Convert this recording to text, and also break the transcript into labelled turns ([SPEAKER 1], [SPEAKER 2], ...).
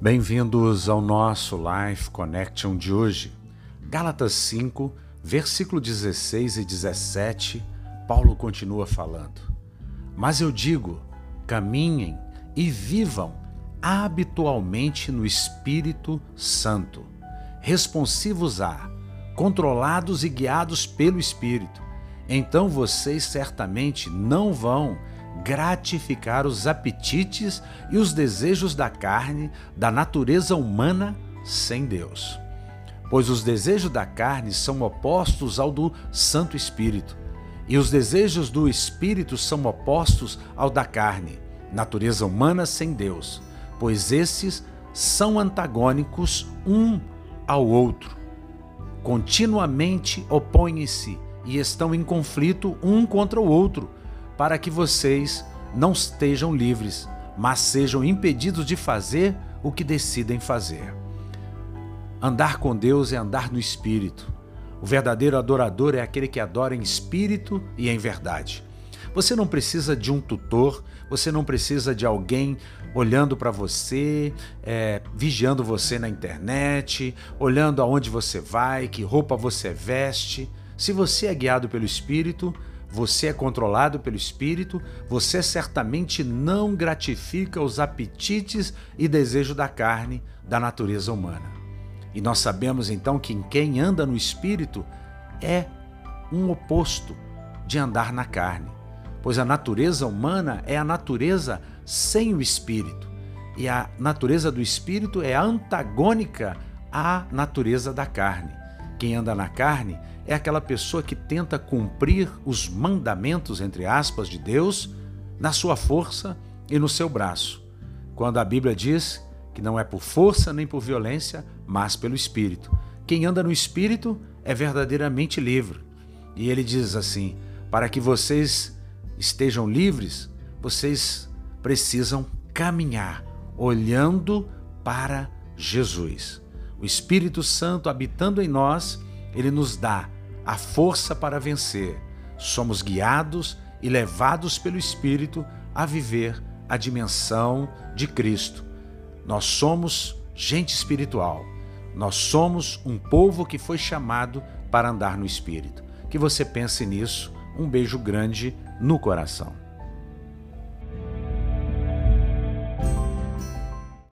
[SPEAKER 1] Bem-vindos ao nosso Life Connection de hoje. Gálatas 5, versículo 16 e 17, Paulo continua falando. Mas eu digo: caminhem e vivam habitualmente no Espírito Santo, responsivos a, controlados e guiados pelo Espírito. Então vocês certamente não vão gratificar os apetites e os desejos da carne, da natureza humana sem Deus. Pois os desejos da carne são opostos ao do Santo Espírito, e os desejos do Espírito são opostos ao da carne, natureza humana sem Deus, pois esses são antagônicos um ao outro. Continuamente opõem-se e estão em conflito um contra o outro para que vocês não estejam livres, mas sejam impedidos de fazer o que decidem fazer. Andar com Deus é andar no espírito. O verdadeiro adorador é aquele que adora em espírito e em verdade. Você não precisa de um tutor, você não precisa de alguém olhando para você, é, vigiando você na internet, olhando aonde você vai, que roupa você veste. Se você é guiado pelo Espírito, você é controlado pelo espírito, você certamente não gratifica os apetites e desejos da carne da natureza humana. E nós sabemos então que quem anda no espírito é um oposto de andar na carne, pois a natureza humana é a natureza sem o espírito, e a natureza do espírito é antagônica à natureza da carne. Quem anda na carne é aquela pessoa que tenta cumprir os mandamentos, entre aspas, de Deus na sua força e no seu braço. Quando a Bíblia diz que não é por força nem por violência, mas pelo Espírito. Quem anda no Espírito é verdadeiramente livre. E ele diz assim: para que vocês estejam livres, vocês precisam caminhar olhando para Jesus. O Espírito Santo habitando em nós, ele nos dá a força para vencer. Somos guiados e levados pelo Espírito a viver a dimensão de Cristo. Nós somos gente espiritual. Nós somos um povo que foi chamado para andar no Espírito. Que você pense nisso. Um beijo grande no coração.